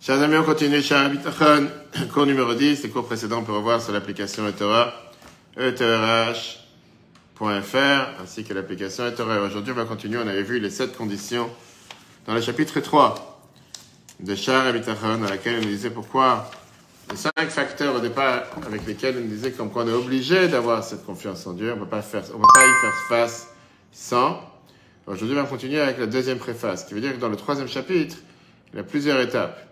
Chers amis, on continue chez Bitachon, cours numéro 10, les cours précédents, on peut revoir sur l'application eTorah, etorah.fr, ainsi que l'application eTorah. Aujourd'hui, on va continuer, on avait vu les sept conditions dans le chapitre 3 de Char Bitachon, dans laquelle on disait pourquoi les cinq facteurs au départ avec lesquels on disait comme on est obligé d'avoir cette confiance en Dieu, on ne peut pas y faire face sans. Aujourd'hui, on va continuer avec la deuxième préface, qui veut dire que dans le troisième chapitre, il y a plusieurs étapes.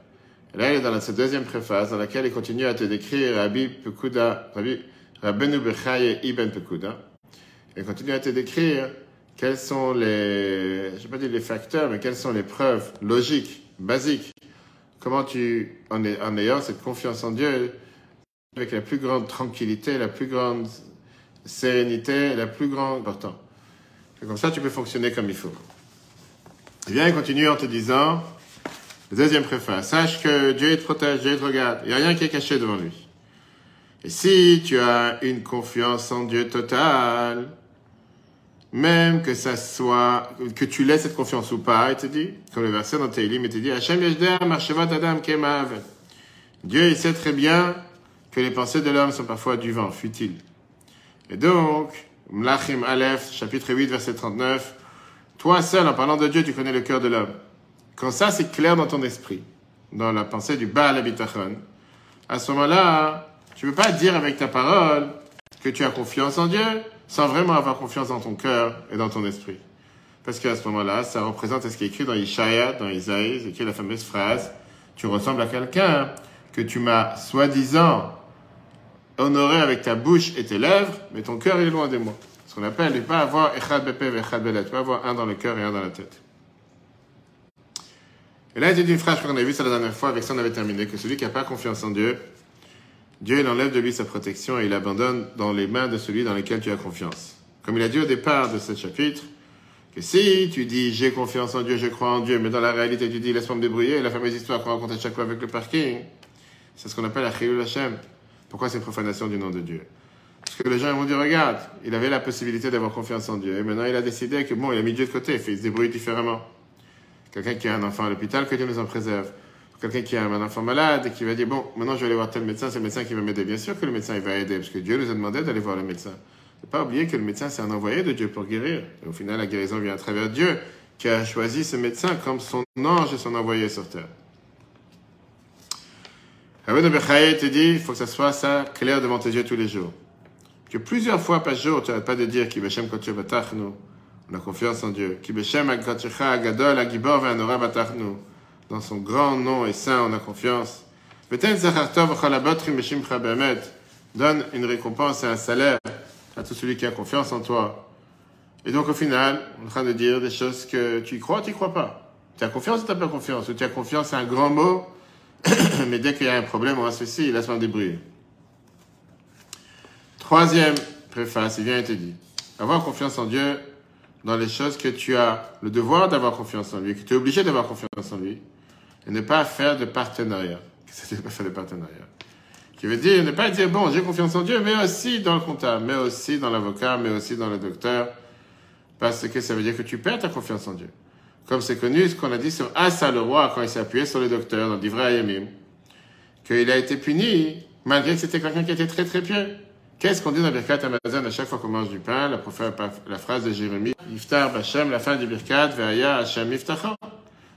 Là, il est dans cette deuxième préface, dans laquelle il continue à te décrire Rabbi Pekuda, Rabbi Rabbenu Bechaye Ibn Pekuda. Il continue à te décrire quels sont les, je vais pas dire les facteurs, mais quelles sont les preuves logiques, basiques. Comment tu, en, en ayant cette confiance en Dieu, avec la plus grande tranquillité, la plus grande sérénité, la plus grande importance. Comme ça, tu peux fonctionner comme il faut. Et bien, il continue en te disant, deuxième préface, sache que Dieu te protège, Dieu te regarde, il n'y a rien qui est caché devant lui. Et si tu as une confiance en Dieu totale, même que ça soit, que tu laisses cette confiance ou pas, il te dit, comme le verset dans Télim, il te dit, Hachem Adam Dieu, il sait très bien que les pensées de l'homme sont parfois du vent, futiles. Et donc, Mlachim Aleph, chapitre 8, verset 39, toi seul, en parlant de Dieu, tu connais le cœur de l'homme. Quand ça, c'est clair dans ton esprit, dans la pensée du Baal Abitachon, à ce moment-là, tu ne peux pas dire avec ta parole que tu as confiance en Dieu sans vraiment avoir confiance dans ton cœur et dans ton esprit. Parce qu'à ce moment-là, ça représente ce qui est écrit dans Ishaïa, dans Isaïe, c'est écrit la fameuse phrase Tu ressembles à quelqu'un que tu m'as soi-disant honoré avec ta bouche et tes lèvres, mais ton cœur est loin de moi. Ce qu'on appelle ne pas avoir Echad Bepe Echad Belet, pas avoir un dans le cœur et un dans la tête. Et là, il dit une phrase qu'on a vue ça la dernière fois, avec ça on avait terminé, que celui qui n'a pas confiance en Dieu, Dieu il enlève de lui sa protection et il abandonne dans les mains de celui dans lequel tu as confiance. Comme il a dit au départ de ce chapitre, que si tu dis j'ai confiance en Dieu, je crois en Dieu, mais dans la réalité tu dis laisse-moi me débrouiller, la fameuse histoire qu'on raconte à chaque fois avec le parking, c'est ce qu'on appelle la Chilul Hashem. Pourquoi c'est profanation du nom de Dieu? Parce que les gens vont dire regarde, il avait la possibilité d'avoir confiance en Dieu et maintenant il a décidé que bon, il a mis Dieu de côté, il se débrouille différemment. Quelqu'un qui a un enfant à l'hôpital, que Dieu nous en préserve. Quelqu'un qui a un enfant malade et qui va dire, bon, maintenant je vais aller voir tel médecin, c'est le médecin qui va m'aider. Bien sûr que le médecin il va aider, parce que Dieu nous a demandé d'aller voir le médecin. Ne pas oublier que le médecin, c'est un envoyé de Dieu pour guérir. Et au final, la guérison vient à travers Dieu, qui a choisi ce médecin comme son ange et son envoyé sur terre. Rabbi Bechaye te dit, il faut que ça soit ça clair devant tes yeux tous les jours. Que plusieurs fois par jour, tu n'arrêtes pas de dire, Ki Beshem Batachnu, on a confiance en Dieu. Dans son grand nom et saint, on a confiance. Donne une récompense et un salaire à tout celui qui a confiance en toi. Et donc, au final, on est en train de dire des choses que tu y crois, tu y crois pas. Tu as confiance ou tu n'as pas confiance? Ou tu as confiance, c'est un grand mot, mais dès qu'il y a un problème, on va ceci, laisse-moi me débrouiller. Troisième préface, il vient et te dit, avoir confiance en Dieu dans les choses que tu as le devoir d'avoir confiance en lui, que tu es obligé d'avoir confiance en lui, et ne pas faire de partenariat. Qu'est-ce que c'est pas faire de partenariat? Qui veut dire ne pas dire, bon, j'ai confiance en Dieu, mais aussi dans le comptable, mais aussi dans l'avocat, mais aussi dans le docteur, parce que ça veut dire que tu perds ta confiance en Dieu. Comme c'est connu, ce qu'on a dit sur Asa le roi, quand il s'est appuyé sur le docteur dans Divrei Ayamim, qu'il a été puni, malgré que c'était quelqu'un qui était très très pieux. Qu'est-ce qu'on dit dans Birkat Amazon à chaque fois qu'on mange du pain, la, phrase de Jérémie, Yiftar Bachem, la fin du Birkat, Ve'aya Hashem Yiftacha.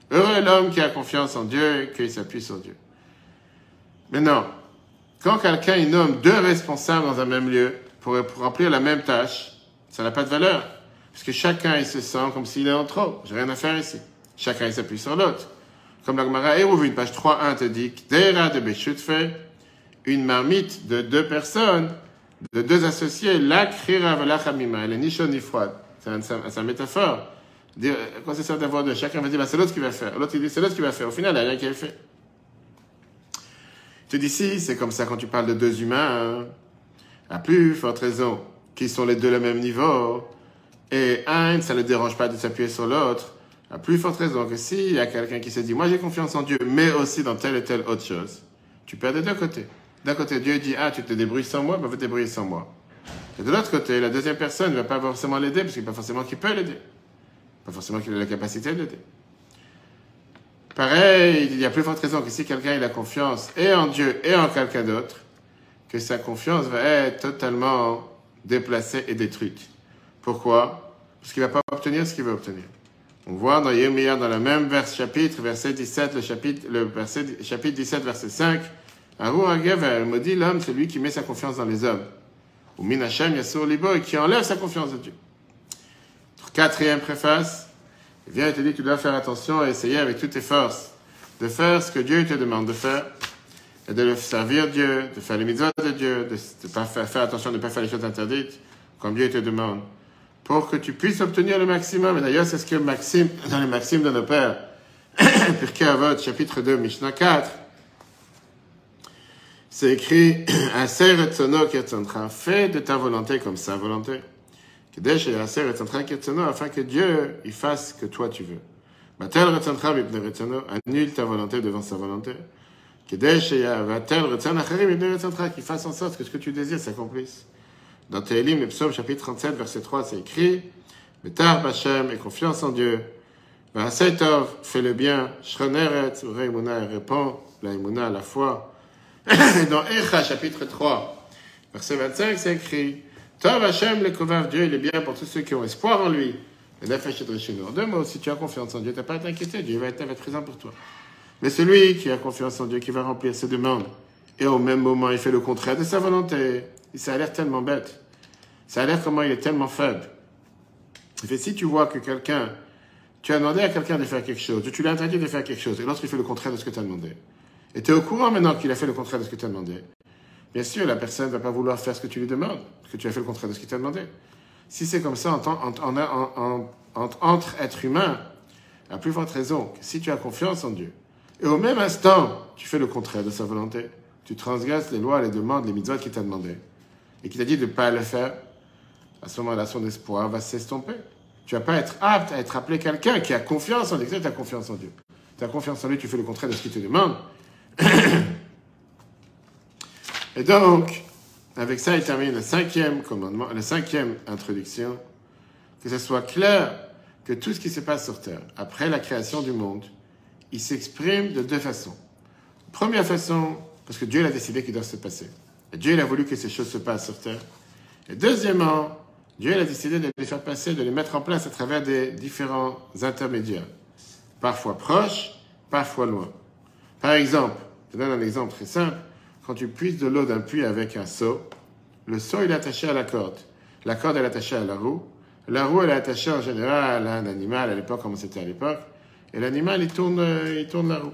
Heureux l'homme qui a confiance en Dieu et qui s'appuie sur Dieu. Maintenant, quand quelqu'un nomme deux responsables dans un même lieu pour, remplir la même tâche, ça n'a pas de valeur. Parce que chacun, il se sent comme s'il est en trop. J'ai rien à faire ici. Chacun, il s'appuie sur l'autre. Comme la Gemara une page 3.1 te dit, Dera de fait une marmite de deux personnes, de deux associés, la krira elle est ni chaude ni froide. C'est une métaphore dire, quand c'est ça d'avoir deux, chacun va dire, bah, c'est l'autre qui va faire. L'autre, il dit, c'est l'autre qui va faire. Au final, il n'y a rien qui est fait. Tu dis, si, c'est comme ça quand tu parles de deux humains, hein. à plus forte raison, qui sont les deux le même niveau, et un, ça ne le dérange pas de s'appuyer sur l'autre, à plus forte raison que s'il y a quelqu'un qui se dit, moi j'ai confiance en Dieu, mais aussi dans telle et telle autre chose, tu perds des deux côtés. D'un côté, Dieu dit, ah, tu te débrouilles sans moi, ben, va te débrouiller sans moi. Et de l'autre côté, la deuxième personne ne va pas forcément l'aider, parce qu'il n'est pas forcément qui peut l'aider. Pas forcément qu'il ait la capacité de l'aider. Pareil, il y a plus forte raison que si quelqu'un a confiance et en Dieu et en quelqu'un d'autre, que sa confiance va être totalement déplacée et détruite. Pourquoi? Parce qu'il ne va pas obtenir ce qu'il veut obtenir. On voit dans Yémia, dans le même vers, chapitre, verset 17, le chapitre, le verset, chapitre 17, verset 5, elle me l'homme, c'est lui qui met sa confiance dans les hommes. Ou Minachem Yassur Libo, et qui enlève sa confiance de Dieu. Quatrième préface, il vient et te dit tu dois faire attention et essayer avec toutes tes forces de faire ce que Dieu te demande de faire, et de servir Dieu, de faire les mitzvahs de Dieu, de, pas faire, faire, attention de ne pas faire les choses interdites, comme Dieu te demande, pour que tu puisses obtenir le maximum. Et d'ailleurs, c'est ce que Maxime, dans les maximes de nos pères, Pirkei Avot, chapitre 2, Mishnah 4, c'est écrit, fais de ta volonté comme sa volonté. Afin que Dieu il fasse que toi tu veux. Annule ta volonté devant sa volonté. Qu'il fasse en sorte que ce que tu désires s'accomplisse. Dans Télim, le psaume chapitre 37, verset 3, c'est écrit Betar Bachem et confiance en Dieu. Tov, fais le bien. Shroneret, répond la à la foi. Dans Echa, chapitre 3, verset 25, c'est écrit Tov Hashem le Kovav, Dieu, il est bien pour tous ceux qui ont espoir en lui. Le Nefesh et Deux mots, si tu as confiance en Dieu, tu n'as pas à t'inquiéter, Dieu va être, présent pour toi. Mais celui qui a confiance en Dieu, qui va remplir ses demandes, et au même moment, il fait le contraire de sa volonté, ça a l'air tellement bête. Ça a l'air comment il est tellement faible. Et si tu vois que quelqu'un, tu as demandé à quelqu'un de faire quelque chose, tu lui as interdit de faire quelque chose, et lorsqu'il fait le contraire de ce que tu as demandé, et tu es au courant maintenant qu'il a fait le contraire de ce que tu as demandé, bien sûr, la personne ne va pas vouloir faire ce que tu lui demandes, parce que tu as fait le contraire de ce qu'il t'a demandé. Si c'est comme ça entre êtres humains, la plus forte raison que si tu as confiance en Dieu, et au même instant, tu fais le contraire de sa volonté, tu transgresses les lois, les demandes, les mitzvahs qu'il t'a demandé, et qu'il t'a dit de ne pas le faire, à ce moment-là, son espoir va s'estomper. Tu vas pas être apte à être appelé quelqu'un qui a confiance en Dieu. Tu as confiance en Dieu. Tu as confiance en lui, tu fais le contraire de ce qu'il te demande. et donc, avec ça, il termine le cinquième commandement, la cinquième introduction, que ce soit clair que tout ce qui se passe sur Terre, après la création du monde, il s'exprime de deux façons. Première façon, parce que Dieu a décidé qu'il doit se passer. Dieu il a voulu que ces choses se passent sur Terre. Et deuxièmement, Dieu a décidé de les faire passer, de les mettre en place à travers des différents intermédiaires, parfois proches, parfois loin. Par exemple, je donne un exemple très simple. Quand tu puisses de l'eau d'un puits avec un seau, le seau est attaché à la corde. La corde est attachée à la roue. La roue est attachée en général à un animal à l'époque comme c'était à l'époque. Et l'animal il tourne, il tourne la roue.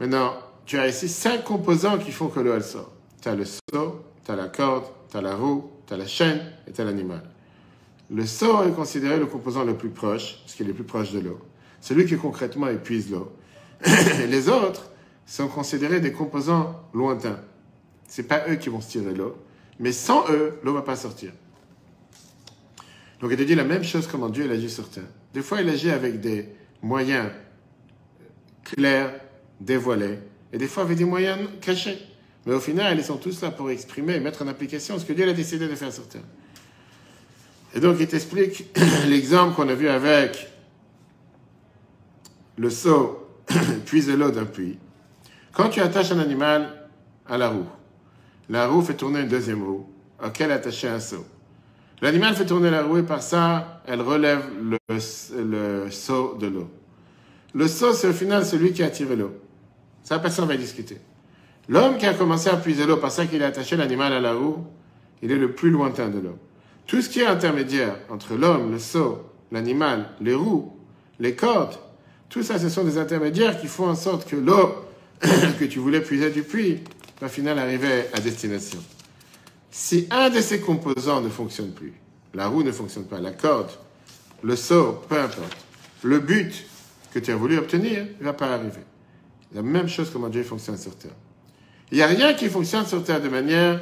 Maintenant, tu as ici cinq composants qui font que l'eau elle sort. Tu as le seau, tu as la corde, tu as la roue, tu as la chaîne et tu as l'animal. Le seau est considéré le composant le plus proche, parce qu'il est le plus proche de l'eau. Celui qui concrètement épuise l'eau. Les autres, sont considérés des composants lointains. Ce n'est pas eux qui vont se tirer l'eau, mais sans eux, l'eau ne va pas sortir. Donc il te dit la même chose comment Dieu agit sur terre. Des fois, il agit avec des moyens clairs, dévoilés, et des fois avec des moyens cachés. Mais au final, ils sont tous là pour exprimer et mettre en application ce que Dieu a décidé de faire sur terre. Et donc, il t'explique l'exemple qu'on a vu avec le seau puise l'eau d'un puits. Quand tu attaches un animal à la roue, la roue fait tourner une deuxième roue, auquel attacher un seau. L'animal fait tourner la roue et par ça, elle relève le, seau de l'eau. Le seau, c'est au final celui qui a tiré l'eau. Ça, personne ne va discuter. L'homme qui a commencé à puiser l'eau par ça qu'il a attaché l'animal à la roue, il est le plus lointain de l'eau. Tout ce qui est intermédiaire entre l'homme, le seau, l'animal, les roues, les cordes, tout ça, ce sont des intermédiaires qui font en sorte que l'eau que tu voulais puiser du puits va au final arriver à destination. Si un de ces composants ne fonctionne plus, la roue ne fonctionne pas, la corde, le seau, peu importe, le but que tu as voulu obtenir ne va pas arriver. La même chose comment Dieu fonctionne sur Terre. Il n'y a rien qui fonctionne sur Terre de manière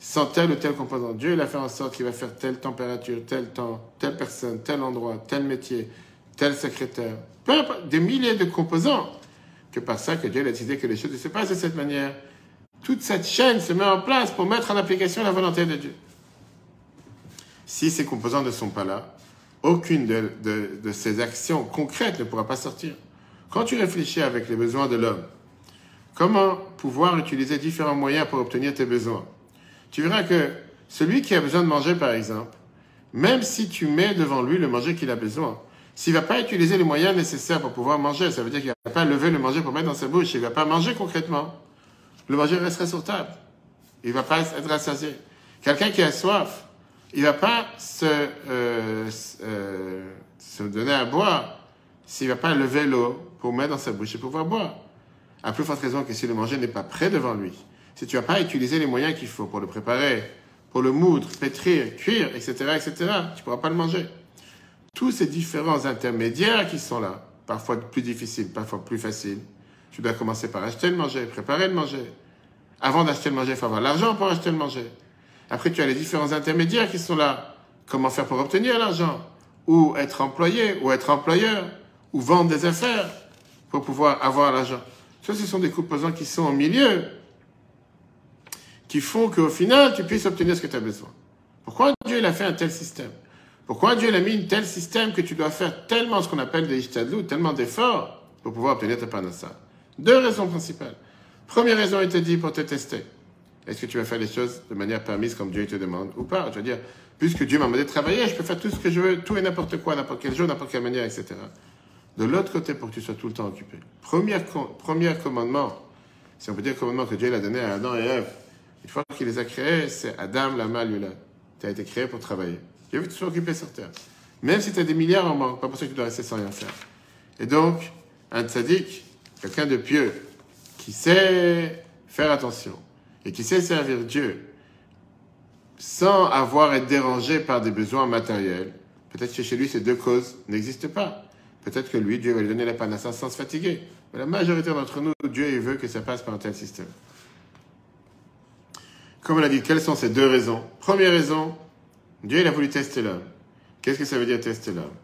sans tel ou tel composant. Dieu, il a fait en sorte qu'il va faire telle température, tel temps, telle personne, tel endroit, tel métier, tel secrétaire. Peu importe, des milliers de composants que par ça que Dieu a décidé que les choses se passent de cette manière. Toute cette chaîne se met en place pour mettre en application la volonté de Dieu. Si ces composants ne sont pas là, aucune de, ces actions concrètes ne pourra pas sortir. Quand tu réfléchis avec les besoins de l'homme, comment pouvoir utiliser différents moyens pour obtenir tes besoins? Tu verras que celui qui a besoin de manger, par exemple, même si tu mets devant lui le manger qu'il a besoin, s'il ne va pas utiliser les moyens nécessaires pour pouvoir manger, ça veut dire qu'il ne va pas lever le manger pour mettre dans sa bouche, il ne va pas manger concrètement. Le manger resterait sur table. Il ne va pas être rassasié. Quelqu'un qui a soif, il ne va pas se, euh, euh, se donner à boire s'il ne va pas lever l'eau pour mettre dans sa bouche et pouvoir boire. À plus forte raison que si le manger n'est pas prêt devant lui, si tu n'as pas utilisé les moyens qu'il faut pour le préparer, pour le moudre, pétrir, cuire, etc., etc., tu ne pourras pas le manger tous ces différents intermédiaires qui sont là, parfois plus difficiles, parfois plus faciles. Tu dois commencer par acheter le manger, préparer le manger. Avant d'acheter le manger, il faut avoir l'argent pour acheter le manger. Après, tu as les différents intermédiaires qui sont là. Comment faire pour obtenir l'argent? Ou être employé, ou être employeur, ou vendre des affaires pour pouvoir avoir l'argent. Ça, ce sont des composants qui sont au milieu, qui font qu'au final, tu puisses obtenir ce que tu as besoin. Pourquoi Dieu il a fait un tel système? Pourquoi Dieu a mis un tel système que tu dois faire tellement ce qu'on appelle des ishtadlou, tellement d'efforts pour pouvoir obtenir ta parnassa? Deux raisons principales. Première raison, il te dit pour te tester. Est-ce que tu vas faire les choses de manière permise comme Dieu te demande ou pas? Tu vas dire, puisque Dieu m'a demandé de travailler, je peux faire tout ce que je veux, tout et n'importe quoi, n'importe quel jour, n'importe quelle manière, etc. De l'autre côté, pour que tu sois tout le temps occupé. Premier, premier commandement, si on peut dire commandement que Dieu a donné à Adam et Ève, une fois qu'il les a créés, c'est Adam, la malula. Tu as été créé pour travailler. Veut que tu occupé sur terre. Même si tu as des milliards en manque, pas pour ça que tu dois rester sans rien faire. Et donc, un tzaddik, quelqu'un de pieux, qui sait faire attention et qui sait servir Dieu sans avoir être dérangé par des besoins matériels, peut-être que chez lui ces deux causes n'existent pas. Peut-être que lui, Dieu va lui donner la panacée sans se fatiguer. Mais la majorité d'entre nous, Dieu il veut que ça passe par un tel système. Comme on l'a dit, quelles sont ces deux raisons? Première raison, Dieu, il a voulu tester l'homme. Qu'est-ce que ça veut dire tester l'homme?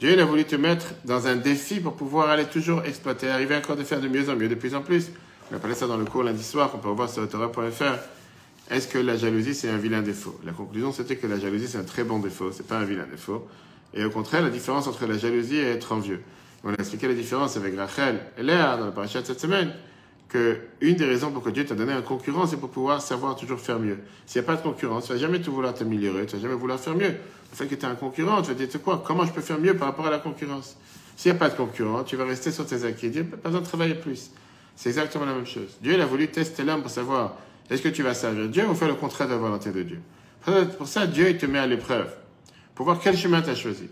Dieu, il a voulu te mettre dans un défi pour pouvoir aller toujours exploiter, arriver encore de faire de mieux en mieux, de plus en plus. On a parlé ça dans le cours lundi soir, qu'on peut revoir sur Torah.fr. Est-ce que la jalousie, c'est un vilain défaut? La conclusion, c'était que la jalousie, c'est un très bon défaut, c'est pas un vilain défaut. Et au contraire, la différence entre la jalousie et être envieux. On a expliqué la différence avec Rachel et Léa dans la paracha de cette semaine que une des raisons pour que Dieu t'a donné un concurrent, c'est pour pouvoir savoir toujours faire mieux. S'il n'y a pas de concurrence, tu vas jamais tout vouloir t'améliorer, tu vas jamais vouloir faire mieux. Le fait que tu as un concurrent, tu vas dire, quoi, comment je peux faire mieux par rapport à la concurrence? S'il n'y a pas de concurrent, tu vas rester sur tes acquis. Dieu pas besoin de travailler plus. C'est exactement la même chose. Dieu, il a voulu tester l'homme pour savoir, est-ce que tu vas servir Dieu ou faire le contraire de la volonté de Dieu? Pour ça, Dieu, il te met à l'épreuve, pour voir quel chemin tu as choisi.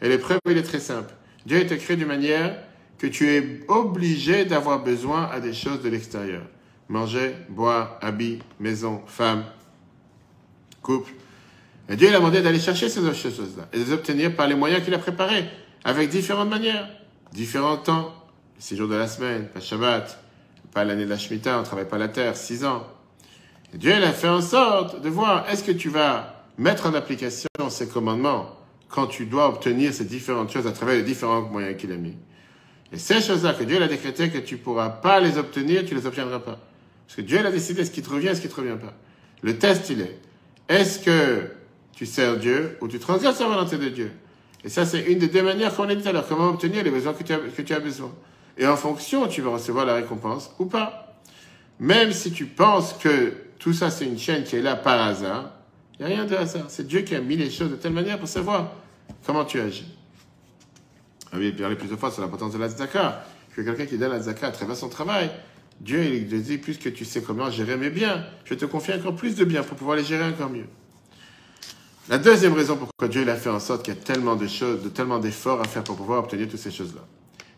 Et l'épreuve, il est très simple. Dieu, il te crée d'une manière que tu es obligé d'avoir besoin à des choses de l'extérieur. Manger, boire, habits, maison, femme, couple. Et Dieu a demandé d'aller chercher ces choses-là et de les obtenir par les moyens qu'il a préparés, avec différentes manières, différents temps. Six jours de la semaine, pas Shabbat, pas l'année de la Shemitah, on ne travaille pas la terre, six ans. Et Dieu il a fait en sorte de voir est-ce que tu vas mettre en application ces commandements quand tu dois obtenir ces différentes choses à travers les différents moyens qu'il a mis? Et ces choses-là que Dieu a décrété que tu ne pourras pas les obtenir, tu ne les obtiendras pas. Parce que Dieu a décidé ce qui te revient, ce qui ne te revient pas. Le test, il est, est-ce que tu sers Dieu ou tu transgresses la volonté de Dieu? Et ça, c'est une des deux manières qu'on a dit tout à l'heure. Comment obtenir les besoins que tu, as, que tu as besoin? Et en fonction, tu vas recevoir la récompense ou pas. Même si tu penses que tout ça, c'est une chaîne qui est là par hasard, il n'y a rien de hasard. C'est Dieu qui a mis les choses de telle manière pour savoir comment tu agis. Ah oui, parlé plusieurs fois sur l'importance de la zaka. Que quelqu'un qui donne la zaka à travers son travail, Dieu, il te dit, puisque tu sais comment gérer mes biens, je te confie encore plus de biens pour pouvoir les gérer encore mieux. La deuxième raison pourquoi Dieu a fait en sorte qu'il y a tellement de choses, de tellement d'efforts à faire pour pouvoir obtenir toutes ces choses-là.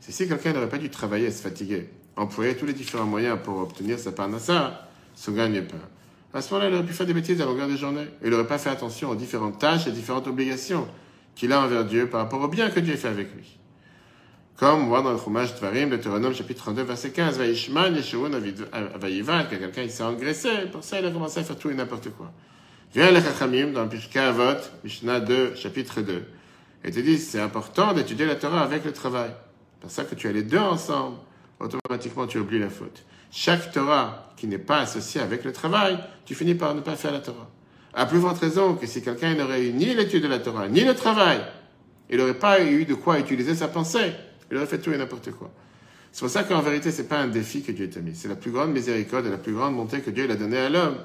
C'est si quelqu'un n'aurait pas dû travailler et se fatiguer, employer tous les différents moyens pour obtenir sa parnassa, son gagne pas. À ce moment-là, il aurait pu faire des bêtises à longueur de journée. Il n'aurait pas fait attention aux différentes tâches et différentes obligations qu'il a envers Dieu par rapport au bien que Dieu fait avec lui. Comme on voit dans le Chumash Dvarim, Deutéronome chapitre 32, verset 15, Vaishman Yeshurun Avayivat, que quelqu'un s'est engraissé, pour ça il a commencé à faire tout et n'importe quoi. Viens le Chachamim dans le Pirkei Avot, Mishnah 2, chapitre 2, et te dit c'est important d'étudier la Torah avec le travail. C'est ça que tu as les deux ensemble, automatiquement tu oublies la faute. Chaque Torah qui n'est pas associée avec le travail, tu finis par ne pas faire la Torah. À plus forte raison que si quelqu'un n'aurait eu ni l'étude de la Torah, ni le travail, il n'aurait pas eu de quoi utiliser sa pensée. Il aurait fait tout et n'importe quoi. C'est pour ça qu'en vérité, ce n'est pas un défi que Dieu t'a mis. C'est la plus grande miséricorde et la plus grande montée que Dieu a donnée à l'homme,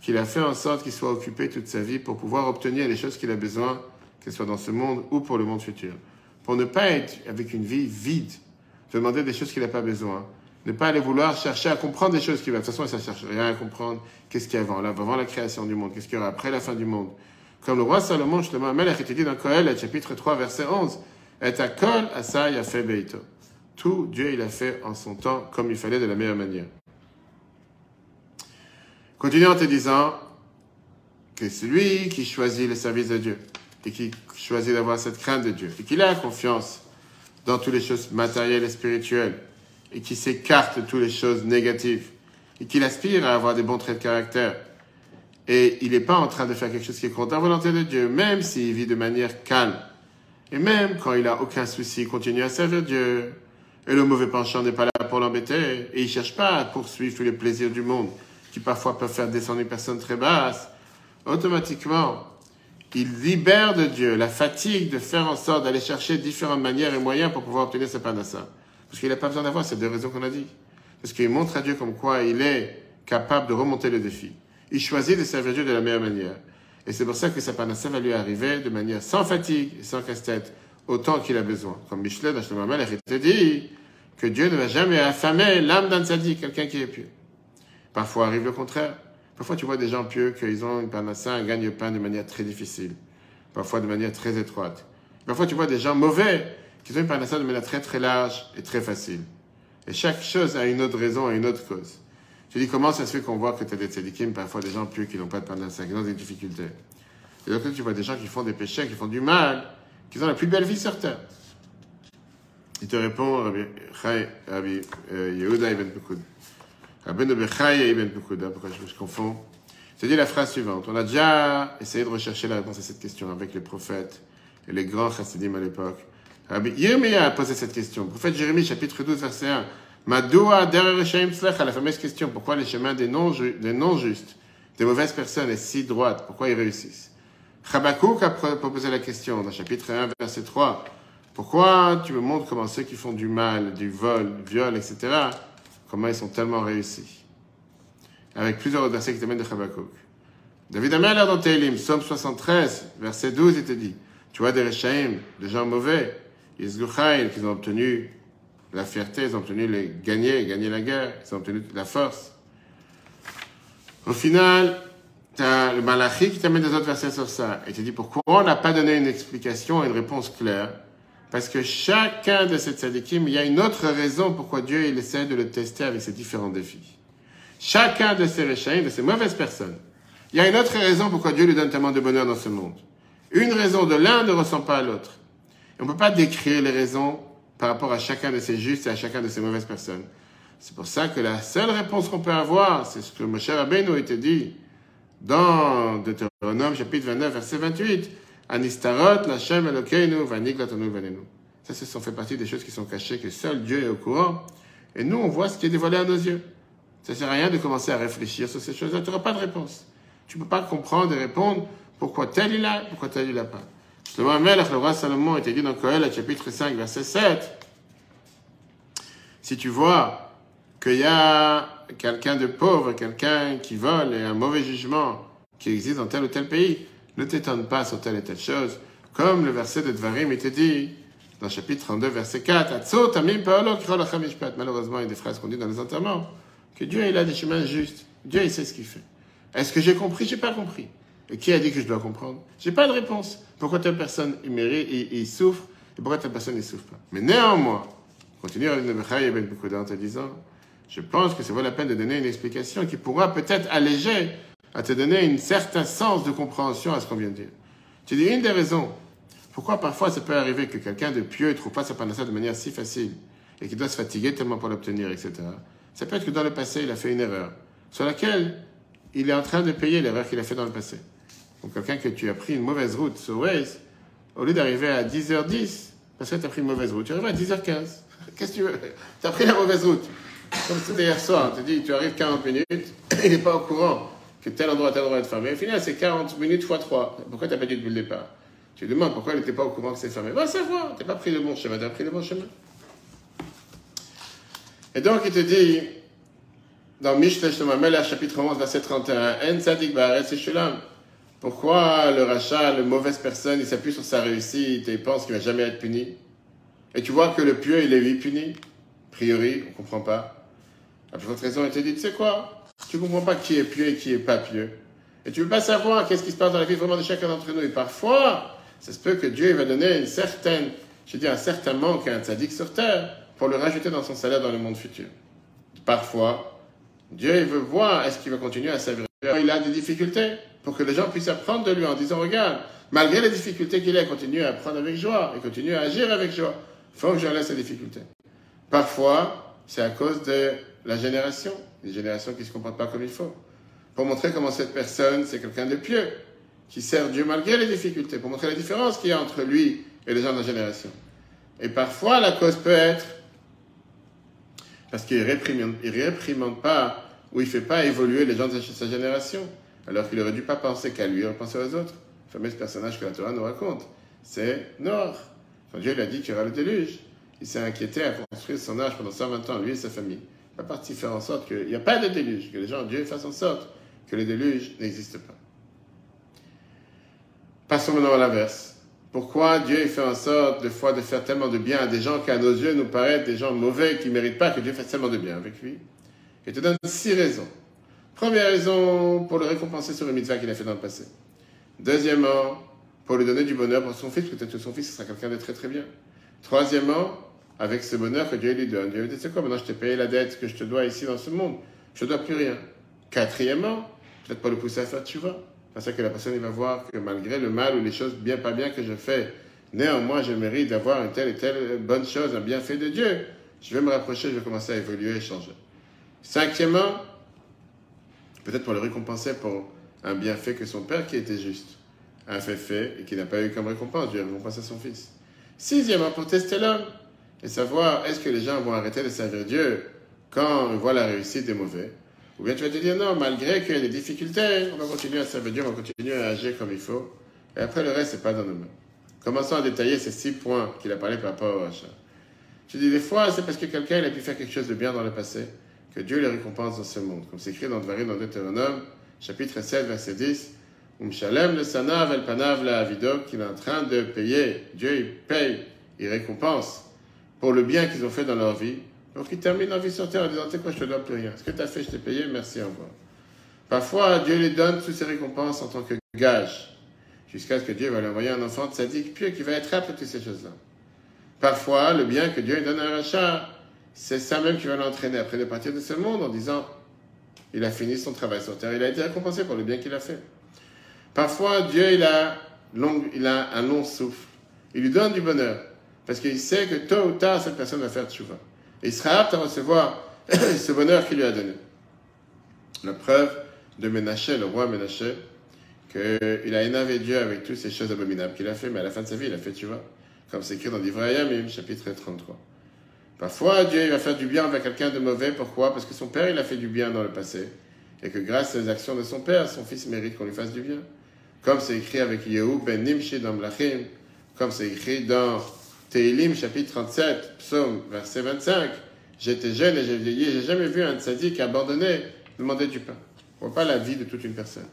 qu'il a fait en sorte qu'il soit occupé toute sa vie pour pouvoir obtenir les choses qu'il a besoin, qu'elles soient dans ce monde ou pour le monde futur. Pour ne pas être avec une vie vide, demander des choses qu'il n'a pas besoin. Ne pas aller vouloir chercher à comprendre des choses qu'il va. De toute façon, ça ne cherche rien à comprendre. Qu'est-ce qu'il y a avant, là, avant la création du monde Qu'est-ce qu'il y aura après la fin du monde? Comme le roi Salomon, justement, Melech était dit dans Kohelet, chapitre 3, verset 11, Et à Kol, Asa, fait Beito. Tout, Dieu, il a fait en son temps comme il fallait de la meilleure manière. Continue en te disant que celui qui choisit le service de Dieu et qui choisit d'avoir cette crainte de Dieu et qu'il a confiance dans toutes les choses matérielles et spirituelles et qui s'écarte de toutes les choses négatives et qu'il aspire à avoir des bons traits de caractère et il n'est pas en train de faire quelque chose qui est contre la volonté de Dieu, même s'il vit de manière calme et même quand il n'a aucun souci, il continue à servir Dieu et le mauvais penchant n'est pas là pour l'embêter. Et il ne cherche pas à poursuivre tous les plaisirs du monde, qui parfois peuvent faire descendre une personne très basse. Automatiquement, il libère de Dieu la fatigue de faire en sorte d'aller chercher différentes manières et moyens pour pouvoir obtenir ce panassa. Parce qu'il n'a pas besoin d'avoir ces deux raisons qu'on a dit. Parce qu'il montre à Dieu comme quoi il est capable de remonter le défi. Il choisit de servir Dieu de la meilleure manière. Et c'est pour ça que sa panassa va lui arriver de manière sans fatigue et sans casse-tête, autant qu'il a besoin. Comme Michelet dans Shlomo était dit, que Dieu ne va jamais affamer l'âme d'un tzaddik, quelqu'un qui est pieux. Parfois arrive le contraire. Parfois tu vois des gens pieux qu'ils ont une panassa, un gagne-pain de manière très difficile. Parfois de manière très étroite. Parfois tu vois des gens mauvais qui ont une panassa de manière très très large et très facile. Et chaque chose a une autre raison, a une autre cause. Tu dis comment ça se fait qu'on voit que tu as des tzadikim, parfois des gens pieux qui n'ont pas de panassa, qui ont des difficultés? Et donc tu vois des gens qui font des péchés, qui font du mal, qui ont la plus belle vie sur terre. Il te répond, Rabbi, Rabbi euh, Yehuda ibn Pekoud. Rabbi Nobechai ibn Pekoud, hein, pourquoi je me confonds? C'est dit la phrase suivante. On a déjà essayé de rechercher la réponse à cette question avec les prophètes et les grands chassidim à l'époque. Rabbi Yirmiya a posé cette question. Prophète Jérémie, chapitre 12, verset 1. Madoua derrière la fameuse question. Pourquoi les chemins des non-justes, des mauvaises personnes, est si droite Pourquoi ils réussissent? Chabakouk a proposé la question dans chapitre 1, verset 3. Pourquoi tu me montres comment ceux qui font du mal, du vol, du viol, etc., comment ils sont tellement réussis? Avec plusieurs versets qui t'amènent de Habakkuk. David Ameller dans Télim, Somme 73, verset 12, il te dit Tu vois des Rechaim, des gens mauvais, Yisguchaïl, qui ont obtenu la fierté, ils ont obtenu les gagner, gagner la guerre, ils ont obtenu la force. Au final, tu le Malachi qui t'amène des autres versets sur ça. Et tu dis pourquoi on n'a pas donné une explication, une réponse claire? Parce que chacun de ces tzadikim, il y a une autre raison pourquoi Dieu il essaie de le tester avec ces différents défis. Chacun de ces réchaïs, de ces mauvaises personnes, il y a une autre raison pourquoi Dieu lui donne tellement de bonheur dans ce monde. Une raison de l'un ne ressemble pas à l'autre. On ne peut pas décrire les raisons par rapport à chacun de ces justes et à chacun de ces mauvaises personnes. C'est pour ça que la seule réponse qu'on peut avoir, c'est ce que Moshe Rabbeinu était dit dans Deutéronome chapitre 29 verset 28. Anistarot, Lachem, Elokeinu, Vanik, Venenu. Ça, ce sont fait partie des choses qui sont cachées, que seul Dieu est au courant. Et nous, on voit ce qui est dévoilé à nos yeux. Ça sert à rien de commencer à réfléchir sur ces choses-là. Tu n'auras pas de réponse. Tu ne peux pas comprendre et répondre pourquoi tel il a, pourquoi tel il n'a pas. Justement, Melech, le roi Salomon, était dit dans Kohelet, chapitre 5, verset 7. Si tu vois qu'il y a quelqu'un de pauvre, quelqu'un qui vole et un mauvais jugement qui existe dans tel ou tel pays, ne t'étonne pas sur telle et telle chose, comme le verset de Dvarim était dit dans chapitre 32, verset 4. Malheureusement, il y a des phrases qu'on dit dans les enterrements, que Dieu il a des chemins justes. Dieu il sait ce qu'il fait. Est-ce que j'ai compris? J'ai pas compris. Et qui a dit que je dois comprendre J'ai pas de réponse. Pourquoi telle personne il mérite, il, souffre, et pourquoi telle personne ne souffre pas Mais néanmoins, continue à Ben en te disant, je pense que ça vaut la peine de donner une explication qui pourra peut-être alléger à te donner un certain sens de compréhension à ce qu'on vient de dire. Tu dis une des raisons pourquoi parfois ça peut arriver que quelqu'un de pieux ne trouve pas sa panacée de manière si facile et qu'il doit se fatiguer tellement pour l'obtenir, etc. Ça peut être que dans le passé, il a fait une erreur sur laquelle il est en train de payer l'erreur qu'il a fait dans le passé. Donc quelqu'un que tu as pris une mauvaise route sur Waze, au lieu d'arriver à 10h10, parce que tu as pris une mauvaise route, tu arrives à 10h15. Qu'est-ce que tu veux? Tu as pris la mauvaise route. Comme c'était hier soir, tu dis, tu arrives 40 minutes, il n'est pas au courant que tel endroit, tel endroit est fermé. Au final, c'est 40 minutes fois 3. Pourquoi tu n'as pas dit depuis le départ? Tu demandes pourquoi il n'était pas au courant que c'est fermé. Va savoir, tu n'as pas pris le bon chemin, tu as pris le bon chemin. Et donc, il te dit, dans Shlomo chapitre 11, verset 31, En Tzadik Ba'aretz Shulam. Pourquoi le rachat, la mauvaise personne, il s'appuie sur sa réussite et pense qu'il va jamais être puni? Et tu vois que le pieux, il est lui puni? A priori, on comprend pas. La plus raison, il te dit, tu sais quoi? Tu comprends pas qui est pieux et qui est pas pieux. Et tu veux pas savoir qu'est-ce qui se passe dans la vie vraiment de chacun d'entre nous. Et parfois, ça se peut que Dieu va donner une certaine, je dire, un certain manque à un tzaddik sur terre pour le rajouter dans son salaire dans le monde futur. Parfois, Dieu il veut voir est-ce qu'il va continuer à servir. Il a des difficultés pour que les gens puissent apprendre de lui en disant regarde, malgré les difficultés qu'il a, continue à apprendre avec joie et continue à agir avec joie. Il faut que je laisse ces difficultés. Parfois, c'est à cause de la génération, une génération qui ne se comporte pas comme il faut. Pour montrer comment cette personne, c'est quelqu'un de pieux, qui sert Dieu malgré les difficultés, pour montrer la différence qu'il y a entre lui et les gens de la génération. Et parfois, la cause peut être parce qu'il ne réprimande pas ou il ne fait pas évoluer les gens de sa génération, alors qu'il aurait dû pas penser qu'à lui, il penser aux autres. Le fameux personnage que la Torah nous raconte, c'est Noir. Quand Dieu lui a dit qu'il y aura le déluge, il s'est inquiété à construire son âge pendant 120 ans, lui et sa famille. Il a parti faire en sorte qu'il n'y a pas de déluge, que les gens, Dieu fasse en sorte que le déluge n'existe pas. Passons maintenant à l'inverse. Pourquoi Dieu fait en sorte de fois de faire tellement de bien à des gens qui à nos yeux nous paraissent des gens mauvais qui ne méritent pas que Dieu fasse tellement de bien avec lui? Il te donne six raisons. Première raison, pour le récompenser sur le mitzvah qu'il a fait dans le passé. Deuxièmement, pour lui donner du bonheur pour son fils, peut-être que son fils sera quelqu'un de très très bien. Troisièmement, avec ce bonheur que Dieu lui donne. Dieu lui dit, c'est quoi, maintenant je t'ai payé la dette que je te dois ici dans ce monde. Je ne dois plus rien. Quatrièmement, peut-être pas le pousser à faire vois. Ça que la personne va voir que malgré le mal ou les choses bien pas bien que je fais, néanmoins je mérite d'avoir une telle et telle bonne chose, un bienfait de Dieu. Je vais me rapprocher, je vais commencer à évoluer et changer. Cinquièmement, peut-être pour le récompenser pour un bienfait que son père qui était juste a fait fait et qui n'a pas eu comme récompense, Dieu récompense à son fils. Sixièmement, pour tester l'homme et savoir est-ce que les gens vont arrêter de servir Dieu quand ils voient la réussite des mauvais? Ou bien tu vas te dire non, malgré qu'il y ait des difficultés, on va continuer à servir Dieu, on va continuer à agir comme il faut. Et après, le reste, c'est pas dans nos mains. Commençons à détailler ces six points qu'il a parlé par rapport au rachat. Je dis des fois, c'est parce que quelqu'un a pu faire quelque chose de bien dans le passé que Dieu le récompense dans ce monde. Comme c'est écrit dans Dvarim, dans Deutéronome, chapitre 7, verset 10. Umshalem le sanav el panav la avidok, qu'il est en train de payer. Dieu, il paye, il récompense pour le bien qu'ils ont fait dans leur vie. Donc il termine la vie sur terre en disant, tu quoi, je te dois plus rien. Ce que tu as fait, je t'ai payé, merci, au revoir. Parfois, Dieu lui donne toutes ses récompenses en tant que gage, jusqu'à ce que Dieu va lui envoyer un enfant de sadique pieux qui va être apte à toutes ces choses-là. Parfois, le bien que Dieu donne à un rachat, c'est ça même qui va l'entraîner après de partir de ce monde en disant, il a fini son travail sur terre, il a été récompensé pour le bien qu'il a fait. Parfois, Dieu, il a, il a un long souffle. Il lui donne du bonheur, parce qu'il sait que tôt ou tard, cette personne va faire tchouva. Et il sera apte à recevoir ce bonheur qu'il lui a donné. La preuve de Ménaché, le roi Ménaché, qu'il a énervé Dieu avec toutes ces choses abominables qu'il a fait, mais à la fin de sa vie, il a fait, vois, comme c'est écrit dans l'Ivrayam, chapitre 33. Parfois, Dieu il va faire du bien avec quelqu'un de mauvais. Pourquoi? Parce que son père, il a fait du bien dans le passé. Et que grâce aux actions de son père, son fils mérite qu'on lui fasse du bien. Comme c'est écrit avec Yehou ben Nimshi dans Mlachim, comme c'est écrit dans Teilim, chapitre 37, psaume, verset 25. J'étais jeune et j'ai vieilli, j'ai jamais vu un tzaddik abandonné demander du pain. On voit pas la vie de toute une personne.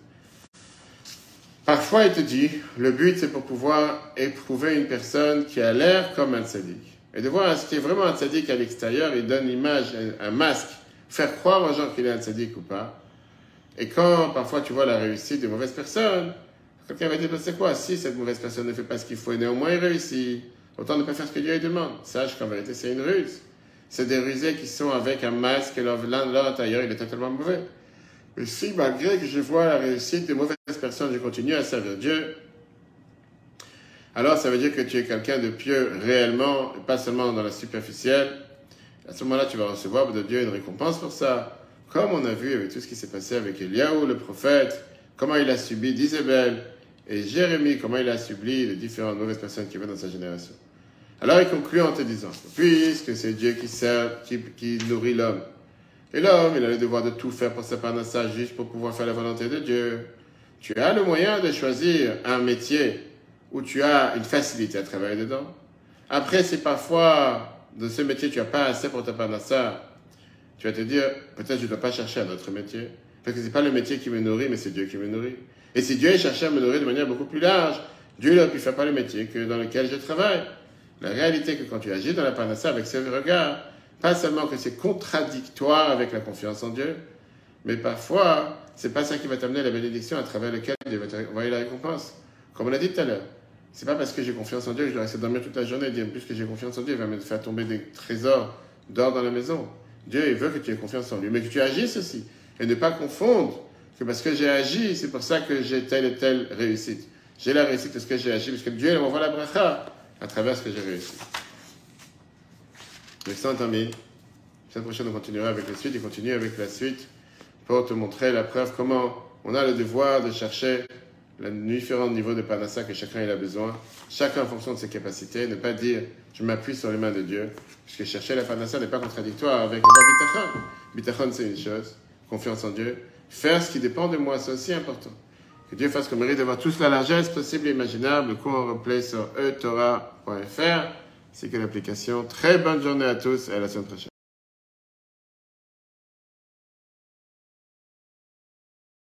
Parfois, il te dit, le but, c'est pour pouvoir éprouver une personne qui a l'air comme un tzaddik. Et de voir ce qui est vraiment un tzaddik à l'extérieur, il donne l'image, un, masque, faire croire aux gens qu'il est un tzaddik ou pas. Et quand parfois tu vois la réussite de mauvaises personnes, quelqu'un va dire, ben, c'est quoi, si cette mauvaise personne ne fait pas ce qu'il faut et néanmoins il réussit, Autant ne pas faire ce que Dieu lui demande. Sache qu'en vérité, c'est une ruse. C'est des rusés qui sont avec un masque et leur, leur intérieur, il est totalement mauvais. Mais si, malgré que je vois la réussite des mauvaises personnes, je continue à servir Dieu, alors ça veut dire que tu es quelqu'un de pieux réellement, et pas seulement dans la superficielle. À ce moment-là, tu vas recevoir de Dieu une récompense pour ça. Comme on a vu avec tout ce qui s'est passé avec Eliaou, le prophète, comment il a subi d'Isabelle et Jérémie, comment il a subi les différentes mauvaises personnes qui viennent dans sa génération. Alors il conclut en te disant, puisque c'est Dieu qui sert, qui, nourrit l'homme, et l'homme, il a le devoir de tout faire pour sa juste pour pouvoir faire la volonté de Dieu. Tu as le moyen de choisir un métier où tu as une facilité à travailler dedans. Après, si parfois, de ce métier, tu n'as pas assez pour ta ça, Tu vas te dire, peut-être je ne dois pas chercher un autre métier. Parce que ce n'est pas le métier qui me nourrit, mais c'est Dieu qui me nourrit. Et si Dieu cherchait à me nourrir de manière beaucoup plus large, Dieu ne pu pas le métier que dans lequel je travaille. La réalité est que quand tu agis dans la panacée avec ce regard, pas seulement que c'est contradictoire avec la confiance en Dieu, mais parfois, c'est pas ça qui va t'amener la bénédiction à travers laquelle Dieu va t'envoyer la récompense. Comme on l'a dit tout à l'heure. C'est pas parce que j'ai confiance en Dieu que je dois rester dormir toute la journée et dire plus que j'ai confiance en Dieu, il va me faire tomber des trésors d'or dans la maison. Dieu, il veut que tu aies confiance en lui, mais que tu agisses aussi. Et ne pas confondre que parce que j'ai agi, c'est pour ça que j'ai telle et telle réussite. J'ai la réussite parce que j'ai agi, parce que Dieu m'envoie la bracha à travers ce que j'ai réussi. L'excellent ami. La semaine prochaine, on continuera avec la suite et continue avec la suite pour te montrer la preuve comment on a le devoir de chercher les différents niveaux de panassa que chacun a besoin, chacun en fonction de ses capacités, ne pas dire je m'appuie sur les mains de Dieu, puisque chercher la panassa n'est pas contradictoire avec le bitachon. Bitachon, c'est une chose, confiance en Dieu. Faire ce qui dépend de moi, c'est aussi important. Que Dieu fasse qu'on mérite d'avoir toute la largesse possible et imaginable. Le cours en replay sur etora.fr, c'est que l'application. Très bonne journée à tous et à la semaine prochaine.